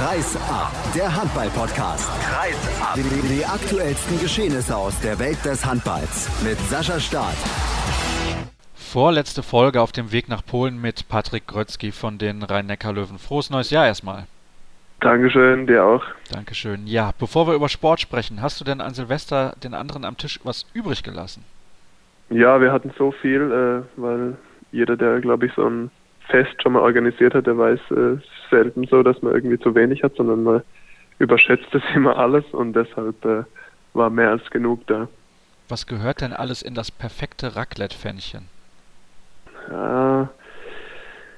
Kreis ab, der Handball-Podcast. Kreis ab. Die, die aktuellsten Geschehnisse aus der Welt des Handballs mit Sascha Staat. Vorletzte Folge auf dem Weg nach Polen mit Patrick Grötzky von den Rhein-Neckar-Löwen. Frohes neues Jahr erstmal. Dankeschön, dir auch. Dankeschön. Ja, bevor wir über Sport sprechen, hast du denn an Silvester den anderen am Tisch was übrig gelassen? Ja, wir hatten so viel, äh, weil jeder, der, glaube ich, so ein Fest schon mal organisiert hat, der weiß äh, selten so, dass man irgendwie zu wenig hat, sondern man überschätzt das immer alles und deshalb äh, war mehr als genug da. Was gehört denn alles in das perfekte Raclette-Pfännchen? Ja,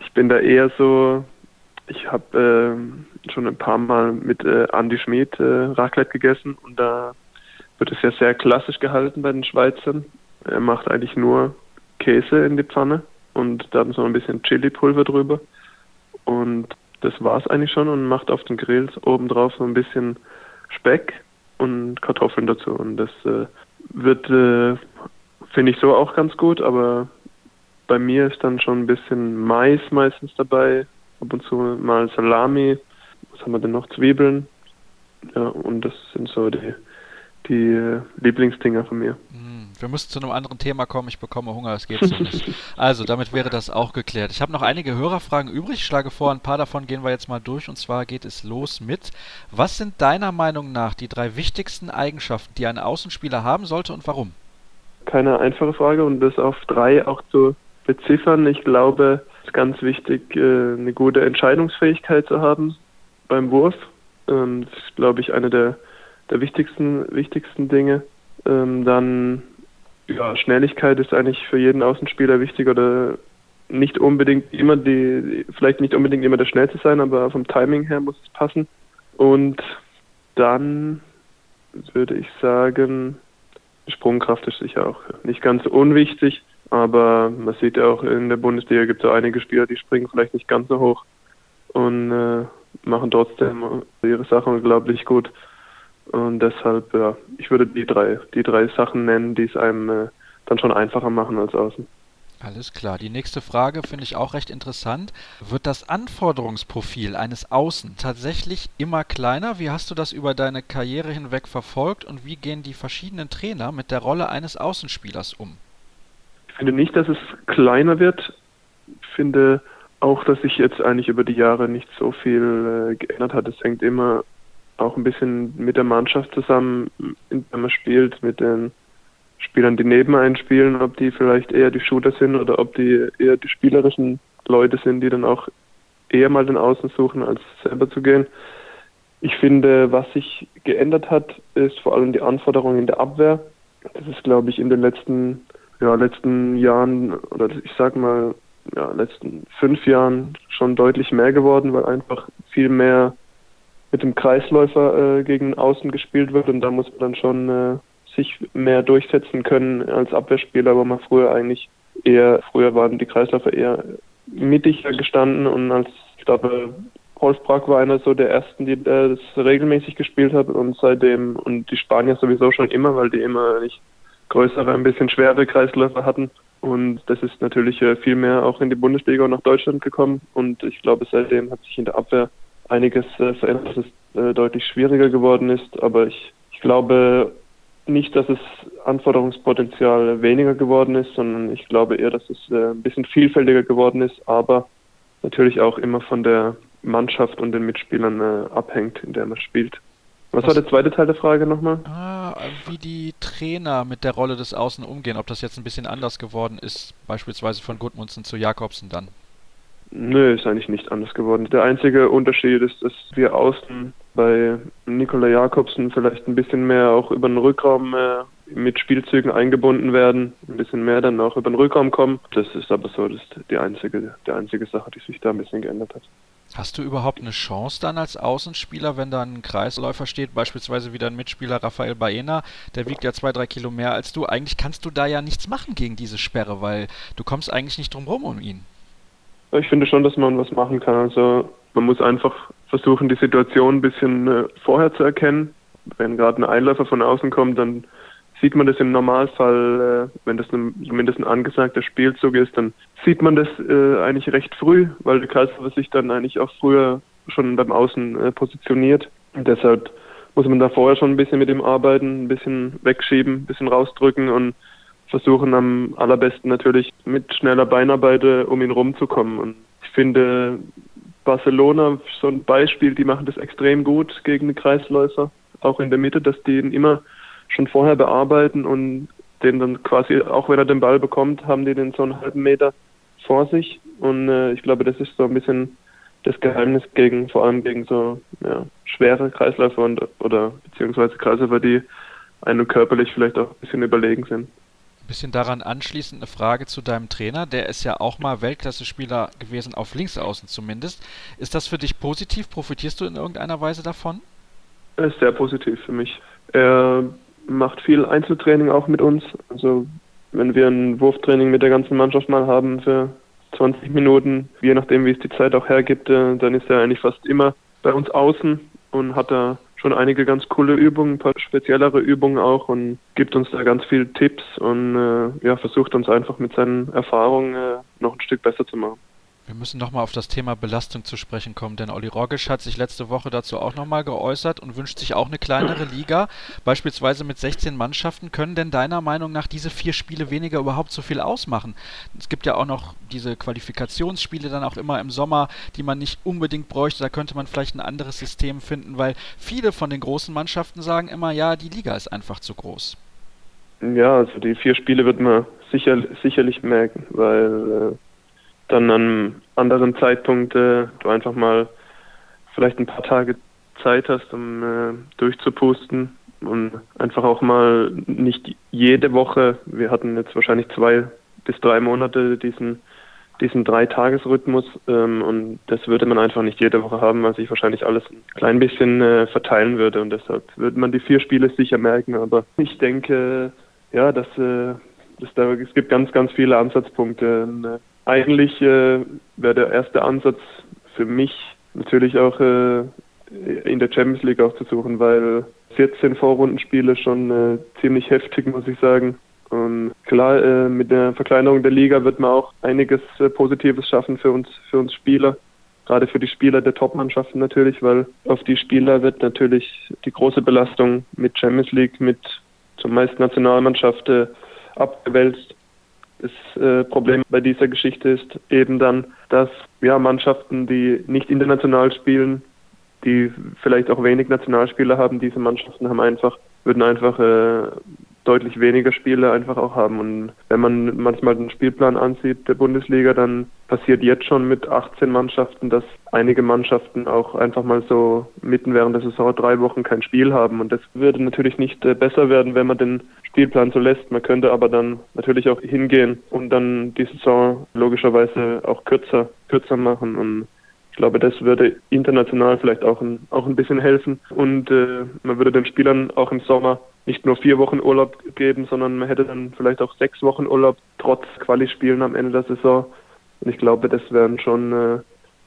ich bin da eher so, ich habe äh, schon ein paar Mal mit äh, Andy Schmid äh, Raclette gegessen und da wird es ja sehr klassisch gehalten bei den Schweizern. Er macht eigentlich nur Käse in die Pfanne und dann so ein bisschen Chili-Pulver drüber. Und das war es eigentlich schon und macht auf den Grills obendrauf so ein bisschen Speck und Kartoffeln dazu. Und das äh, wird, äh, finde ich so auch ganz gut, aber bei mir ist dann schon ein bisschen Mais meistens dabei, ab und zu mal Salami, was haben wir denn noch, Zwiebeln. Ja, und das sind so die, die äh, Lieblingsdinger von mir. Mm wir müssen zu einem anderen Thema kommen. Ich bekomme Hunger, es geht so nicht. Also, damit wäre das auch geklärt. Ich habe noch einige Hörerfragen übrig. Ich schlage vor, ein paar davon gehen wir jetzt mal durch. Und zwar geht es los mit: Was sind deiner Meinung nach die drei wichtigsten Eigenschaften, die ein Außenspieler haben sollte und warum? Keine einfache Frage und das auf drei auch zu beziffern. Ich glaube, es ist ganz wichtig, äh, eine gute Entscheidungsfähigkeit zu haben beim Wurf. Ähm, das ist, glaube ich, eine der, der wichtigsten, wichtigsten Dinge. Ähm, dann ja, Schnelligkeit ist eigentlich für jeden Außenspieler wichtig oder nicht unbedingt immer die, vielleicht nicht unbedingt immer der schnellste sein, aber vom Timing her muss es passen. Und dann würde ich sagen, Sprungkraft ist sicher auch nicht ganz unwichtig, aber man sieht ja auch in der Bundesliga gibt es einige Spieler, die springen vielleicht nicht ganz so hoch und äh, machen trotzdem ihre Sache unglaublich gut. Und deshalb, ja, ich würde die drei, die drei Sachen nennen, die es einem äh, dann schon einfacher machen als außen. Alles klar. Die nächste Frage finde ich auch recht interessant. Wird das Anforderungsprofil eines Außen tatsächlich immer kleiner? Wie hast du das über deine Karriere hinweg verfolgt und wie gehen die verschiedenen Trainer mit der Rolle eines Außenspielers um? Ich finde nicht, dass es kleiner wird. Ich finde auch, dass sich jetzt eigentlich über die Jahre nicht so viel äh, geändert hat. Es hängt immer auch ein bisschen mit der Mannschaft zusammen, wenn man spielt, mit den Spielern, die neben einen spielen, ob die vielleicht eher die Shooter sind oder ob die eher die spielerischen Leute sind, die dann auch eher mal den Außen suchen, als selber zu gehen. Ich finde, was sich geändert hat, ist vor allem die Anforderung in der Abwehr. Das ist, glaube ich, in den letzten, ja, letzten Jahren oder ich sag mal, ja, letzten fünf Jahren schon deutlich mehr geworden, weil einfach viel mehr mit dem Kreisläufer äh, gegen Außen gespielt wird und da muss man dann schon äh, sich mehr durchsetzen können als Abwehrspieler, wo man früher eigentlich eher, früher waren die Kreisläufer eher mittiger gestanden und als, ich glaube, Rolf Brack war einer so der ersten, die äh, das regelmäßig gespielt hat und seitdem, und die Spanier sowieso schon immer, weil die immer nicht größere, ein bisschen schwere Kreisläufer hatten. Und das ist natürlich äh, viel mehr auch in die Bundesliga und nach Deutschland gekommen. Und ich glaube, seitdem hat sich in der Abwehr einiges äh, verändert, dass es äh, deutlich schwieriger geworden ist. Aber ich, ich glaube nicht, dass es Anforderungspotenzial weniger geworden ist, sondern ich glaube eher, dass es äh, ein bisschen vielfältiger geworden ist, aber natürlich auch immer von der Mannschaft und den Mitspielern äh, abhängt, in der man spielt. Was, Was war der zweite Teil der Frage nochmal? Ah, wie die Trainer mit der Rolle des Außen umgehen, ob das jetzt ein bisschen anders geworden ist, beispielsweise von Gudmundsen zu Jakobsen dann. Nö, ist eigentlich nicht anders geworden. Der einzige Unterschied ist, dass wir außen bei Nikola Jakobsen vielleicht ein bisschen mehr auch über den Rückraum äh, mit Spielzügen eingebunden werden, ein bisschen mehr dann auch über den Rückraum kommen. Das ist aber so, das ist die einzige, die einzige Sache, die sich da ein bisschen geändert hat. Hast du überhaupt eine Chance dann als Außenspieler, wenn da ein Kreisläufer steht, beispielsweise wie dein Mitspieler Rafael Baena, der wiegt ja zwei, drei Kilo mehr als du. Eigentlich kannst du da ja nichts machen gegen diese Sperre, weil du kommst eigentlich nicht drum rum um ihn. Ich finde schon, dass man was machen kann. Also man muss einfach versuchen, die Situation ein bisschen äh, vorher zu erkennen. Wenn gerade ein Einläufer von außen kommt, dann sieht man das im Normalfall, äh, wenn das zumindest ein angesagter Spielzug ist, dann sieht man das äh, eigentlich recht früh, weil der Kreisläufer sich dann eigentlich auch früher schon beim Außen positioniert. Und deshalb muss man da vorher schon ein bisschen mit ihm arbeiten, ein bisschen wegschieben, ein bisschen rausdrücken und versuchen am allerbesten natürlich mit schneller Beinarbeit äh, um ihn rumzukommen. Und ich finde Barcelona so ein Beispiel, die machen das extrem gut gegen den Kreisläufer, auch in der Mitte, dass die ihn immer schon vorher bearbeiten und den dann quasi, auch wenn er den Ball bekommt, haben die den so einen halben Meter vor sich. Und äh, ich glaube, das ist so ein bisschen das Geheimnis gegen, vor allem gegen so ja, schwere Kreisläufer und, oder beziehungsweise Kreisläufer, die einem körperlich vielleicht auch ein bisschen überlegen sind. Bisschen daran anschließend eine Frage zu deinem Trainer. Der ist ja auch mal Weltklasse-Spieler gewesen, auf Linksaußen zumindest. Ist das für dich positiv? Profitierst du in irgendeiner Weise davon? Er ist sehr positiv für mich. Er macht viel Einzeltraining auch mit uns. Also wenn wir ein Wurftraining mit der ganzen Mannschaft mal haben für 20 Minuten, je nachdem wie es die Zeit auch hergibt, äh, dann ist er eigentlich fast immer bei uns außen und hat da schon einige ganz coole Übungen, ein paar speziellere Übungen auch und gibt uns da ganz viele Tipps und äh, ja, versucht uns einfach mit seinen Erfahrungen äh, noch ein Stück besser zu machen. Wir müssen nochmal auf das Thema Belastung zu sprechen kommen, denn Olli Rogisch hat sich letzte Woche dazu auch nochmal geäußert und wünscht sich auch eine kleinere Liga, beispielsweise mit 16 Mannschaften. Können denn deiner Meinung nach diese vier Spiele weniger überhaupt so viel ausmachen? Es gibt ja auch noch diese Qualifikationsspiele dann auch immer im Sommer, die man nicht unbedingt bräuchte. Da könnte man vielleicht ein anderes System finden, weil viele von den großen Mannschaften sagen immer, ja, die Liga ist einfach zu groß. Ja, also die vier Spiele wird man sicher, sicherlich merken, weil äh dann an einem anderen Zeitpunkt äh, du einfach mal vielleicht ein paar Tage Zeit hast, um äh, durchzupusten und einfach auch mal nicht jede Woche, wir hatten jetzt wahrscheinlich zwei bis drei Monate diesen diesen Drei-Tages-Rhythmus ähm, und das würde man einfach nicht jede Woche haben, weil sich wahrscheinlich alles ein klein bisschen äh, verteilen würde und deshalb würde man die vier Spiele sicher merken, aber ich denke, ja, dass, äh, dass da, es gibt ganz, ganz viele Ansatzpunkte. Äh, eigentlich äh, wäre der erste Ansatz für mich natürlich auch äh, in der Champions League auch zu suchen, weil 14 Vorrundenspiele schon äh, ziemlich heftig, muss ich sagen. Und klar, äh, mit der Verkleinerung der Liga wird man auch einiges äh, Positives schaffen für uns, für uns Spieler. Gerade für die Spieler der Top-Mannschaften natürlich, weil auf die Spieler wird natürlich die große Belastung mit Champions League, mit zumeist Nationalmannschaft äh, abgewälzt. Das äh, Problem bei dieser Geschichte ist eben dann, dass ja, Mannschaften, die nicht international spielen, die vielleicht auch wenig Nationalspieler haben, diese Mannschaften haben einfach, würden einfach äh, deutlich weniger Spiele einfach auch haben. Und wenn man manchmal den Spielplan ansieht der Bundesliga, dann passiert jetzt schon mit 18 Mannschaften, dass einige Mannschaften auch einfach mal so mitten während der Saison drei Wochen kein Spiel haben. Und das würde natürlich nicht äh, besser werden, wenn man den Spielplan so lässt. Man könnte aber dann natürlich auch hingehen und dann die Saison logischerweise auch kürzer, kürzer machen. Und ich glaube, das würde international vielleicht auch ein, auch ein bisschen helfen. Und äh, man würde den Spielern auch im Sommer nicht nur vier Wochen Urlaub geben, sondern man hätte dann vielleicht auch sechs Wochen Urlaub trotz Quali-Spielen am Ende der Saison. Und ich glaube, das wären schon äh,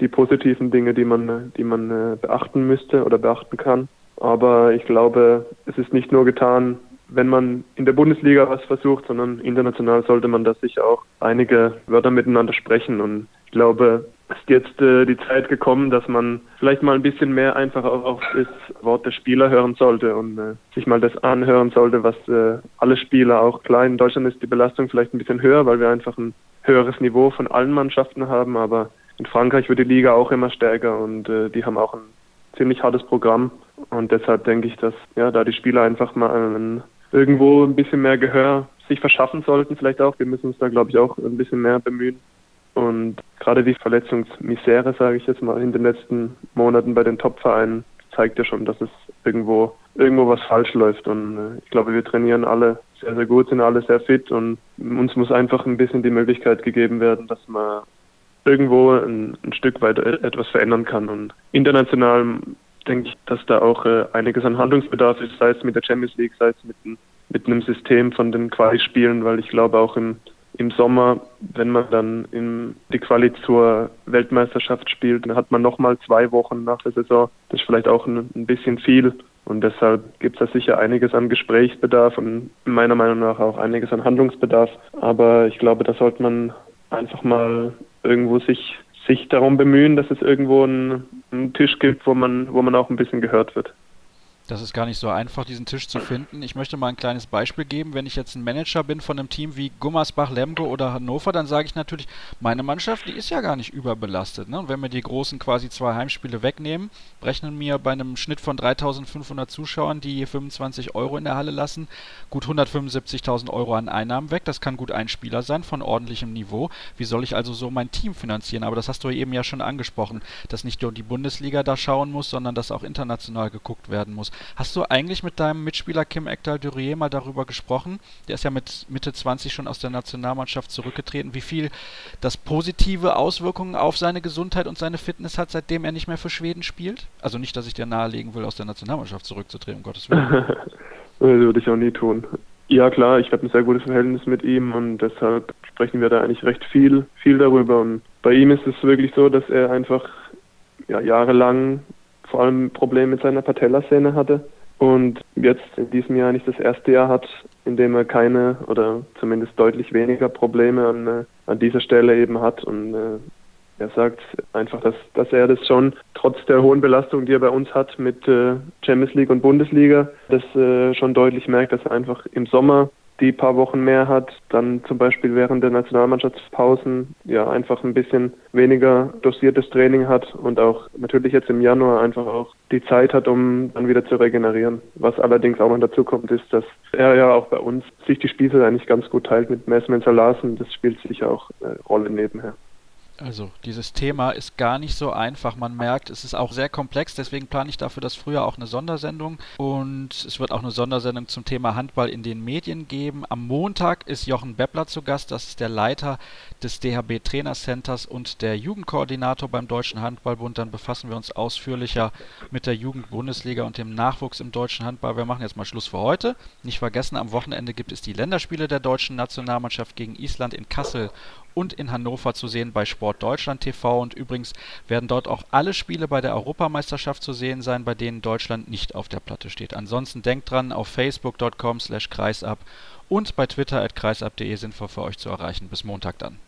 die positiven Dinge, die man, die man äh, beachten müsste oder beachten kann. Aber ich glaube, es ist nicht nur getan, wenn man in der Bundesliga was versucht, sondern international sollte man da sicher auch einige Wörter miteinander sprechen. Und ich glaube, ist jetzt äh, die Zeit gekommen, dass man vielleicht mal ein bisschen mehr einfach auch auf das Wort der Spieler hören sollte und äh, sich mal das anhören sollte, was äh, alle Spieler auch klar in Deutschland ist die Belastung vielleicht ein bisschen höher, weil wir einfach ein höheres Niveau von allen Mannschaften haben, aber in Frankreich wird die Liga auch immer stärker und äh, die haben auch ein ziemlich hartes Programm und deshalb denke ich, dass ja da die Spieler einfach mal irgendwo ein bisschen mehr Gehör sich verschaffen sollten, vielleicht auch. Wir müssen uns da glaube ich auch ein bisschen mehr bemühen und gerade die Verletzungsmisere, sage ich jetzt mal, in den letzten Monaten bei den Top-Vereinen zeigt ja schon, dass es irgendwo irgendwo was falsch läuft. Und äh, ich glaube, wir trainieren alle sehr, sehr gut, sind alle sehr fit und uns muss einfach ein bisschen die Möglichkeit gegeben werden, dass man irgendwo ein, ein Stück weit e-, etwas verändern kann. Und international denke ich, dass da auch äh, einiges an Handlungsbedarf ist, sei es mit der Champions League, sei es mit, mit einem System von den Quali-Spielen, weil ich glaube auch im im Sommer, wenn man dann in die Quali zur Weltmeisterschaft spielt, dann hat man nochmal zwei Wochen nach der Saison. Das ist vielleicht auch ein, ein bisschen viel. Und deshalb gibt es da sicher einiges an Gesprächsbedarf und meiner Meinung nach auch einiges an Handlungsbedarf. Aber ich glaube, da sollte man einfach mal irgendwo sich sich darum bemühen, dass es irgendwo einen, einen Tisch gibt, wo man, wo man auch ein bisschen gehört wird. Das ist gar nicht so einfach, diesen Tisch zu finden. Ich möchte mal ein kleines Beispiel geben. Wenn ich jetzt ein Manager bin von einem Team wie Gummersbach, Lemgo oder Hannover, dann sage ich natürlich, meine Mannschaft, die ist ja gar nicht überbelastet. Ne? Und wenn wir die großen quasi zwei Heimspiele wegnehmen, rechnen mir bei einem Schnitt von 3500 Zuschauern, die 25 Euro in der Halle lassen, gut 175.000 Euro an Einnahmen weg. Das kann gut ein Spieler sein von ordentlichem Niveau. Wie soll ich also so mein Team finanzieren? Aber das hast du eben ja schon angesprochen, dass nicht nur die Bundesliga da schauen muss, sondern dass auch international geguckt werden muss. Hast du eigentlich mit deinem Mitspieler Kim Ekdal-Durier mal darüber gesprochen? Der ist ja mit Mitte 20 schon aus der Nationalmannschaft zurückgetreten. Wie viel das positive Auswirkungen auf seine Gesundheit und seine Fitness hat, seitdem er nicht mehr für Schweden spielt? Also nicht, dass ich dir nahelegen will, aus der Nationalmannschaft zurückzutreten, um Gottes Willen. das würde ich auch nie tun. Ja klar, ich habe ein sehr gutes Verhältnis mit ihm und deshalb sprechen wir da eigentlich recht viel, viel darüber. Und bei ihm ist es wirklich so, dass er einfach ja, jahrelang vor allem Probleme mit seiner Patellasehne hatte. Und jetzt in diesem Jahr nicht das erste Jahr hat, in dem er keine oder zumindest deutlich weniger Probleme an, äh, an dieser Stelle eben hat. Und äh, er sagt einfach, dass, dass er das schon trotz der hohen Belastung, die er bei uns hat mit äh, Champions League und Bundesliga, das äh, schon deutlich merkt, dass er einfach im Sommer die paar Wochen mehr hat, dann zum Beispiel während der Nationalmannschaftspausen ja einfach ein bisschen weniger dosiertes Training hat und auch natürlich jetzt im Januar einfach auch die Zeit hat, um dann wieder zu regenerieren. Was allerdings auch noch dazu kommt, ist, dass er ja auch bei uns sich die Spielzeit eigentlich ganz gut teilt mit Mesmen Larsen. Das spielt sicher auch eine Rolle nebenher. Also dieses Thema ist gar nicht so einfach. Man merkt, es ist auch sehr komplex. Deswegen plane ich dafür das früher auch eine Sondersendung. Und es wird auch eine Sondersendung zum Thema Handball in den Medien geben. Am Montag ist Jochen Beppler zu Gast. Das ist der Leiter des DHB Trainercenters und der Jugendkoordinator beim Deutschen Handballbund. Dann befassen wir uns ausführlicher mit der Jugendbundesliga und dem Nachwuchs im deutschen Handball. Wir machen jetzt mal Schluss für heute. Nicht vergessen, am Wochenende gibt es die Länderspiele der deutschen Nationalmannschaft gegen Island in Kassel und in Hannover zu sehen bei Sport Deutschland TV. Und übrigens werden dort auch alle Spiele bei der Europameisterschaft zu sehen sein, bei denen Deutschland nicht auf der Platte steht. Ansonsten denkt dran, auf facebook.com slash kreisab und bei twitter at kreisab.de sind wir für euch zu erreichen. Bis Montag dann.